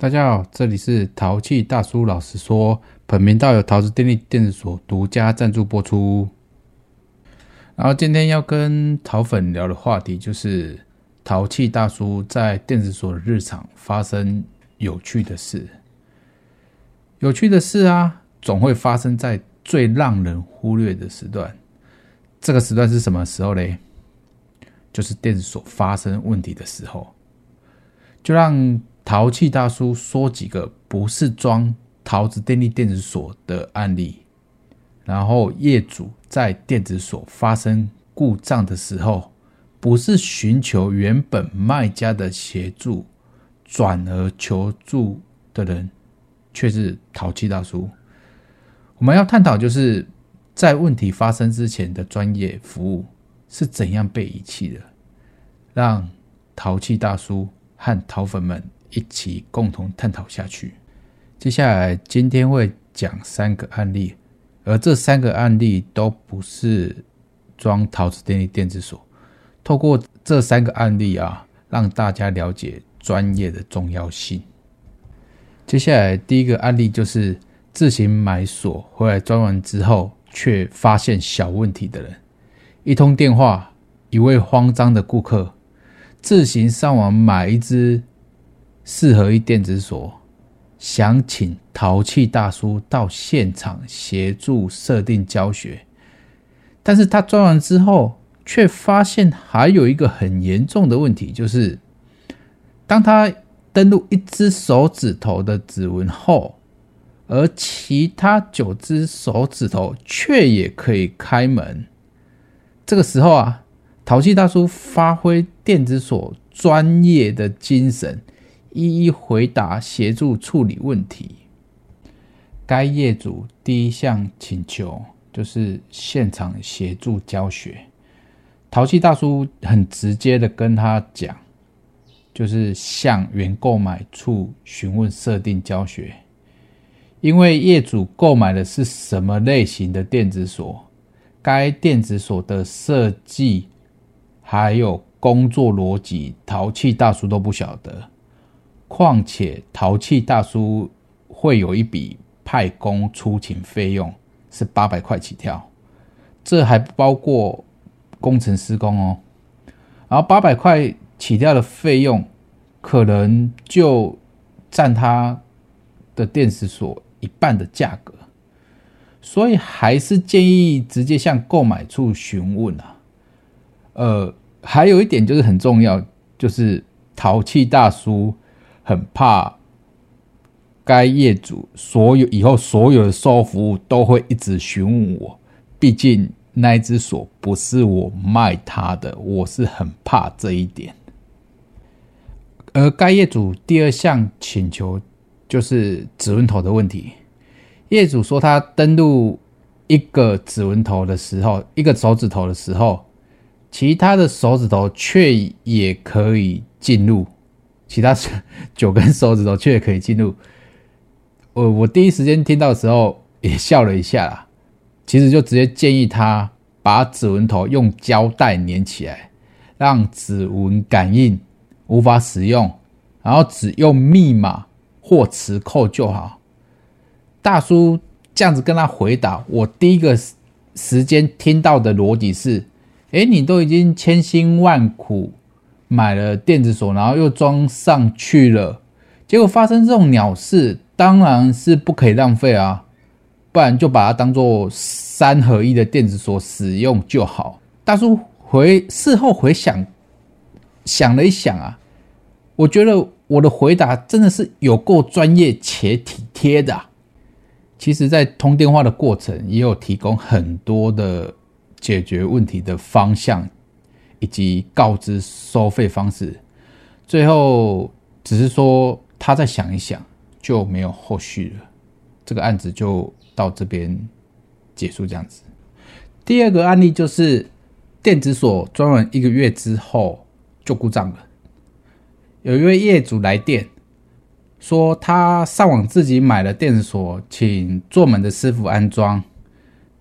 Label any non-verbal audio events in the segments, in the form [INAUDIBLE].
大家好，这里是淘气大叔。老实说，本频道由桃子电力电子所独家赞助播出。然后今天要跟桃粉聊的话题就是淘气大叔在电子所的日常发生有趣的事。有趣的事啊，总会发生在最让人忽略的时段。这个时段是什么时候嘞？就是电子所发生问题的时候。就让淘气大叔说几个不是装桃子电力电子锁的案例，然后业主在电子锁发生故障的时候，不是寻求原本卖家的协助，转而求助的人，却是淘气大叔。我们要探讨就是在问题发生之前的专业服务是怎样被遗弃的，让淘气大叔。和淘粉们一起共同探讨下去。接下来今天会讲三个案例，而这三个案例都不是装陶瓷电力电子锁。透过这三个案例啊，让大家了解专业的重要性。接下来第一个案例就是自行买锁回来装完之后，却发现小问题的人。一通电话，一位慌张的顾客。自行上网买一只四合一电子锁，想请淘气大叔到现场协助设定教学，但是他装完之后，却发现还有一个很严重的问题，就是当他登录一只手指头的指纹后，而其他九只手指头却也可以开门，这个时候啊。淘气大叔发挥电子锁专业的精神，一一回答，协助处理问题。该业主第一项请求就是现场协助教学。淘气大叔很直接的跟他讲，就是向原购买处询问设定教学，因为业主购买的是什么类型的电子锁，该电子锁的设计。还有工作逻辑，淘气大叔都不晓得。况且淘气大叔会有一笔派工出勤费用，是八百块起跳，这还不包括工程施工哦。然后八百块起跳的费用，可能就占他的电池锁一半的价格，所以还是建议直接向购买处询问啊。呃。还有一点就是很重要，就是淘气大叔很怕该业主所有以后所有的售后服务都会一直询问我，毕竟那一只锁不是我卖他的，我是很怕这一点。而该业主第二项请求就是指纹头的问题，业主说他登录一个指纹头的时候，一个手指头的时候。其他的手指头却也可以进入，其他九根手指头却可以进入。我我第一时间听到的时候也笑了一下啦，其实就直接建议他把指纹头用胶带粘起来，让指纹感应无法使用，然后只用密码或磁扣就好。大叔这样子跟他回答，我第一个时间听到的逻辑是。哎，你都已经千辛万苦买了电子锁，然后又装上去了，结果发生这种鸟事，当然是不可以浪费啊！不然就把它当做三合一的电子锁使用就好。大叔回事后回想，想了一想啊，我觉得我的回答真的是有够专业且体贴的。其实，在通电话的过程，也有提供很多的。解决问题的方向以及告知收费方式，最后只是说他再想一想，就没有后续了。这个案子就到这边结束，这样子。第二个案例就是电子锁装完一个月之后就故障了，有一位业主来电说，他上网自己买了电子锁，请做门的师傅安装。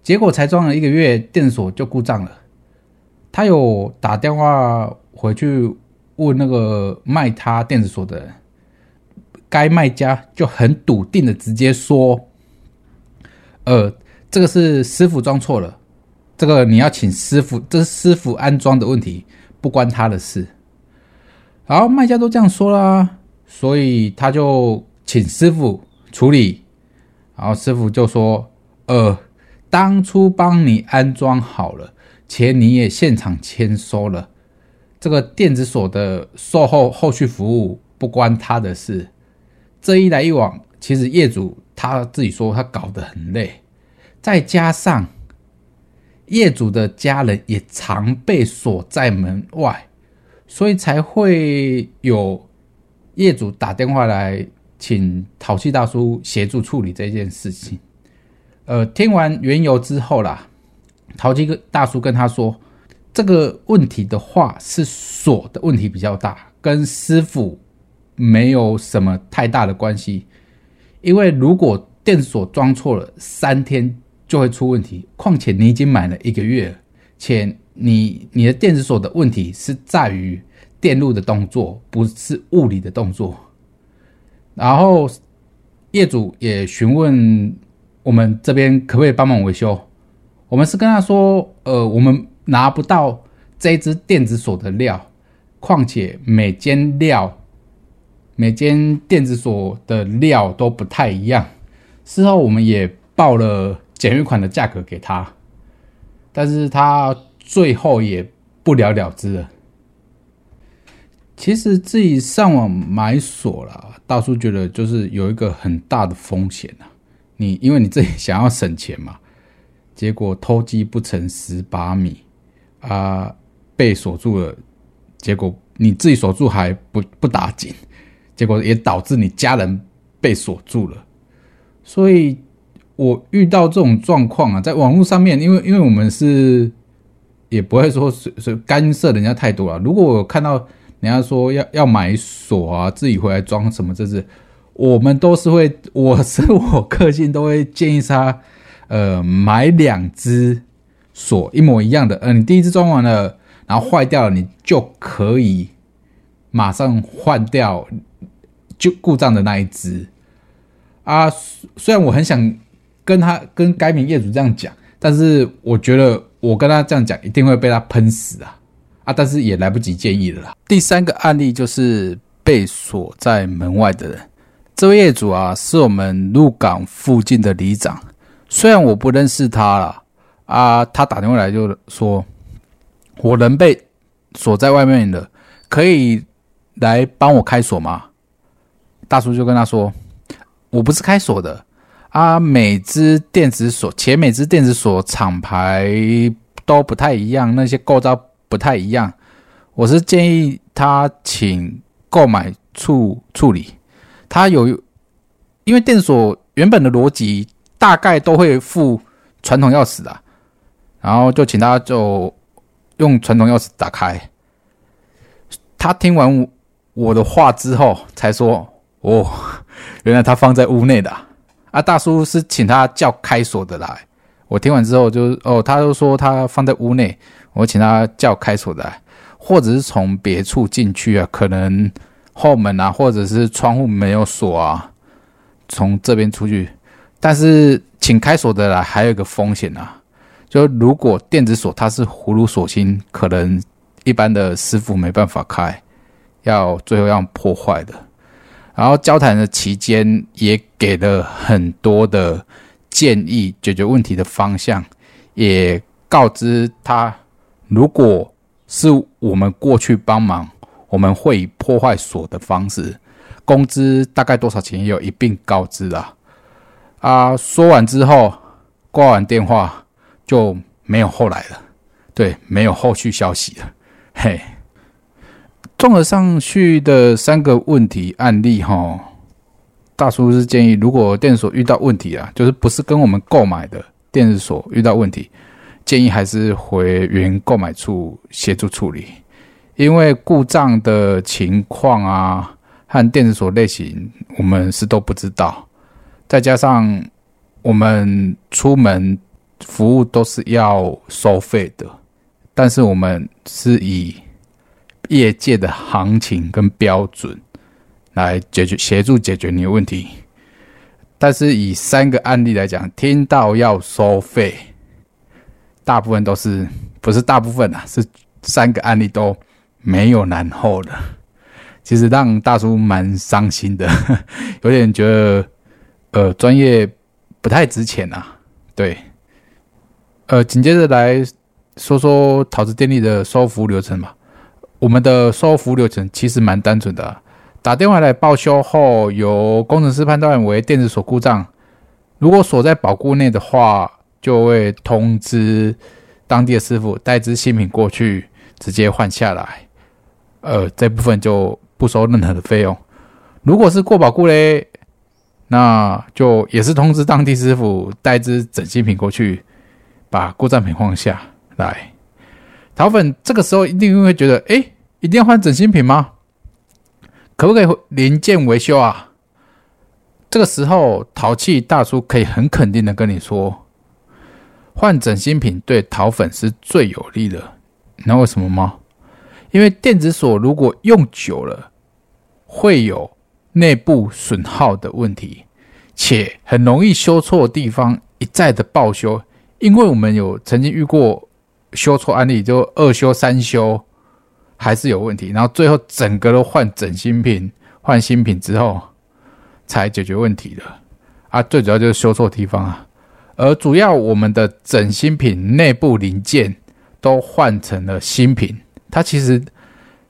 结果才装了一个月，电锁就故障了。他有打电话回去问那个卖他电子锁的人，该卖家就很笃定的直接说：“呃，这个是师傅装错了，这个你要请师傅，这是师傅安装的问题，不关他的事。”然后卖家都这样说啦，所以他就请师傅处理。然后师傅就说：“呃，当初帮你安装好了，且你也现场签收了，这个电子锁的售后后续服务不关他的事。这一来一往，其实业主他自己说他搞得很累，再加上业主的家人也常被锁在门外，所以才会有业主打电话来。”请淘气大叔协助处理这件事情。呃，听完缘由之后啦，淘气大叔跟他说，这个问题的话是锁的问题比较大，跟师傅没有什么太大的关系。因为如果电锁装错了，三天就会出问题。况且你已经买了一个月，且你你的电子锁的问题是在于电路的动作，不是物理的动作。然后业主也询问我们这边可不可以帮忙维修，我们是跟他说，呃，我们拿不到这只电子锁的料，况且每间料、每间电子锁的料都不太一样。事后我们也报了简约款的价格给他，但是他最后也不了了之了。其实自己上网买锁了，大叔觉得就是有一个很大的风险啊。你因为你自己想要省钱嘛，结果偷鸡不成蚀把米啊，被锁住了。结果你自己锁住还不不打紧，结果也导致你家人被锁住了。所以我遇到这种状况啊，在网络上面，因为因为我们是也不会说是是干涉人家太多了。如果我看到。人家说要要买锁啊，自己回来装什么？这是我们都是会，我是 [LAUGHS] 我个性都会建议他，呃，买两只锁一模一样的。呃，你第一只装完了，然后坏掉了，你就可以马上换掉就故障的那一只。啊，虽然我很想跟他跟该名业主这样讲，但是我觉得我跟他这样讲一定会被他喷死啊。啊！但是也来不及建议了啦。第三个案例就是被锁在门外的人。这位业主啊，是我们鹿港附近的里长。虽然我不认识他了啊，他打电话来就说，我人被锁在外面了，可以来帮我开锁吗？大叔就跟他说，我不是开锁的啊，每只电子锁，且每只电子锁厂牌都不太一样，那些构造。不太一样，我是建议他请购买处处理。他有，因为电锁原本的逻辑大概都会附传统钥匙的，然后就请他就用传统钥匙打开。他听完我的话之后，才说：“哦，[LAUGHS] 原来他放在屋内的啊！”大叔是请他叫开锁的来。我听完之后就哦，他就说他放在屋内。我请他叫开锁的来，或者是从别处进去啊，可能后门啊，或者是窗户没有锁啊，从这边出去。但是请开锁的来还有一个风险啊，就如果电子锁它是葫芦锁芯，可能一般的师傅没办法开，要最后要破坏的。然后交谈的期间也给了很多的建议，解决问题的方向，也告知他。如果是我们过去帮忙，我们会以破坏锁的方式，工资大概多少钱也有一并告知啊。啊，说完之后挂完电话就没有后来了，对，没有后续消息了。嘿，综合上去的三个问题案例哈，大叔是建议，如果电子锁遇到问题啊，就是不是跟我们购买的电子锁遇到问题。建议还是回原购买处协助处理，因为故障的情况啊和电子锁类型我们是都不知道，再加上我们出门服务都是要收费的，但是我们是以业界的行情跟标准来解决协助解决你的问题。但是以三个案例来讲，听到要收费，大部分都是不是大部分啊，是三个案例都没有然后的。其实让大叔蛮伤心的，[LAUGHS] 有点觉得呃专业不太值钱啊。对，呃，紧接着来说说陶瓷电力的收服流程吧。我们的收服流程其实蛮单纯的，打电话来报修后，由工程师判断为电子锁故障。如果锁在保固内的话，就会通知当地的师傅带支新品过去，直接换下来。呃，这部分就不收任何的费用。如果是过保固嘞，那就也是通知当地师傅带只整新品过去，把故障品换下来。陶粉这个时候一定会觉得，哎，一定要换整新品吗？可不可以零件维修啊？这个时候，淘气大叔可以很肯定的跟你说，换整新品对淘粉是最有利的。你知道为什么吗？因为电子锁如果用久了，会有内部损耗的问题，且很容易修错地方，一再的报修。因为我们有曾经遇过。修错案例就二修三修还是有问题，然后最后整个都换整新品，换新品之后才解决问题的啊！最主要就是修错地方啊，而主要我们的整新品内部零件都换成了新品，它其实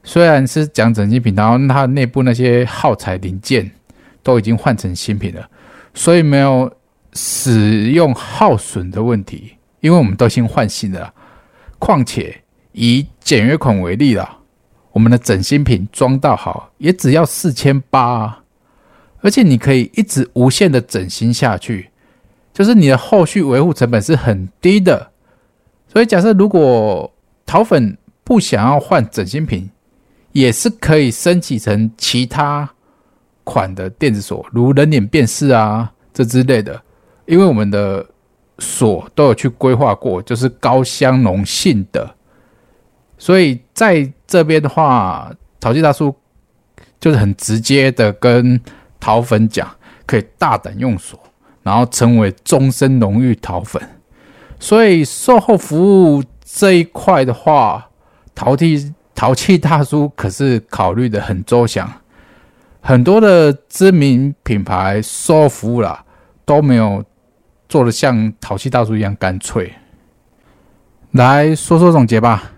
虽然是讲整新品，然后它内部那些耗材零件都已经换成新品了，所以没有使用耗损的问题，因为我们都先换新的。况且以简约款为例啦，我们的整新品装到好也只要四千八，而且你可以一直无限的整新下去，就是你的后续维护成本是很低的。所以假设如果陶粉不想要换整新品，也是可以升级成其他款的电子锁，如人脸辨识啊这之类的，因为我们的。锁都有去规划过，就是高相容性的，所以在这边的话，淘气大叔就是很直接的跟淘粉讲，可以大胆用锁，然后成为终身荣誉淘粉。所以售后服务这一块的话，淘气淘气大叔可是考虑的很周详，很多的知名品牌售后服务啦都没有。做的像淘气大叔一样干脆，来说说总结吧。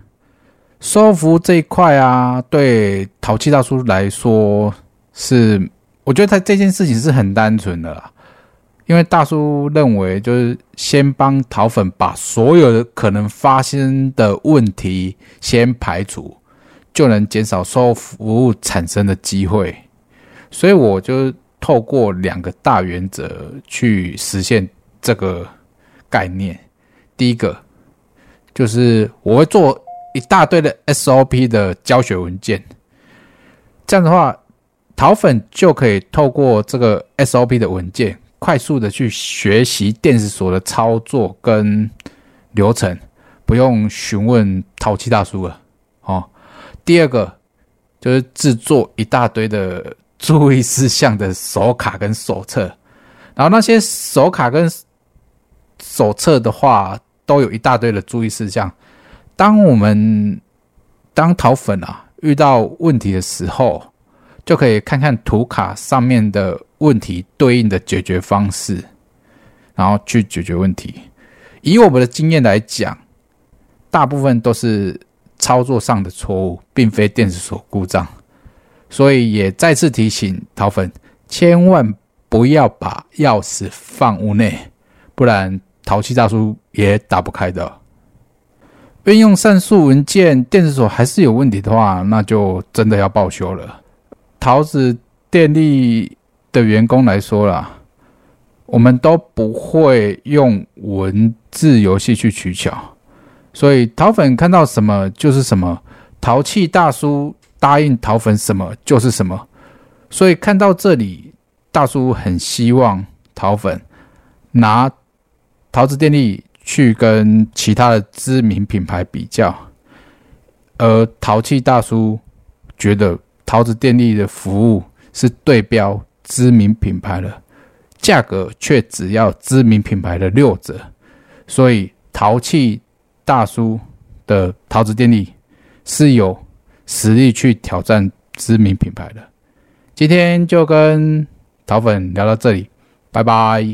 收服这一块啊，对淘气大叔来说是，我觉得他这件事情是很单纯的啦。因为大叔认为，就是先帮淘粉把所有的可能发生的问题先排除，就能减少售后服务产生的机会。所以我就透过两个大原则去实现。这个概念，第一个就是我会做一大堆的 SOP 的教学文件，这样的话，淘粉就可以透过这个 SOP 的文件，快速的去学习电子锁的操作跟流程，不用询问淘气大叔了。第二个就是制作一大堆的注意事项的手卡跟手册，然后那些手卡跟手册的话，都有一大堆的注意事项。当我们当淘粉啊遇到问题的时候，就可以看看图卡上面的问题对应的解决方式，然后去解决问题。以我们的经验来讲，大部分都是操作上的错误，并非电子锁故障。所以也再次提醒桃粉，千万不要把钥匙放屋内，不然。淘气大叔也打不开的。运用上述文件，电子锁还是有问题的话，那就真的要报修了。桃子电力的员工来说啦，我们都不会用文字游戏去取巧，所以桃粉看到什么就是什么，淘气大叔答应桃粉什么就是什么。所以看到这里，大叔很希望桃粉拿。陶瓷电力去跟其他的知名品牌比较，而淘气大叔觉得陶瓷电力的服务是对标知名品牌了，价格却只要知名品牌的六折，所以淘气大叔的陶瓷电力是有实力去挑战知名品牌的。今天就跟桃粉聊到这里，拜拜。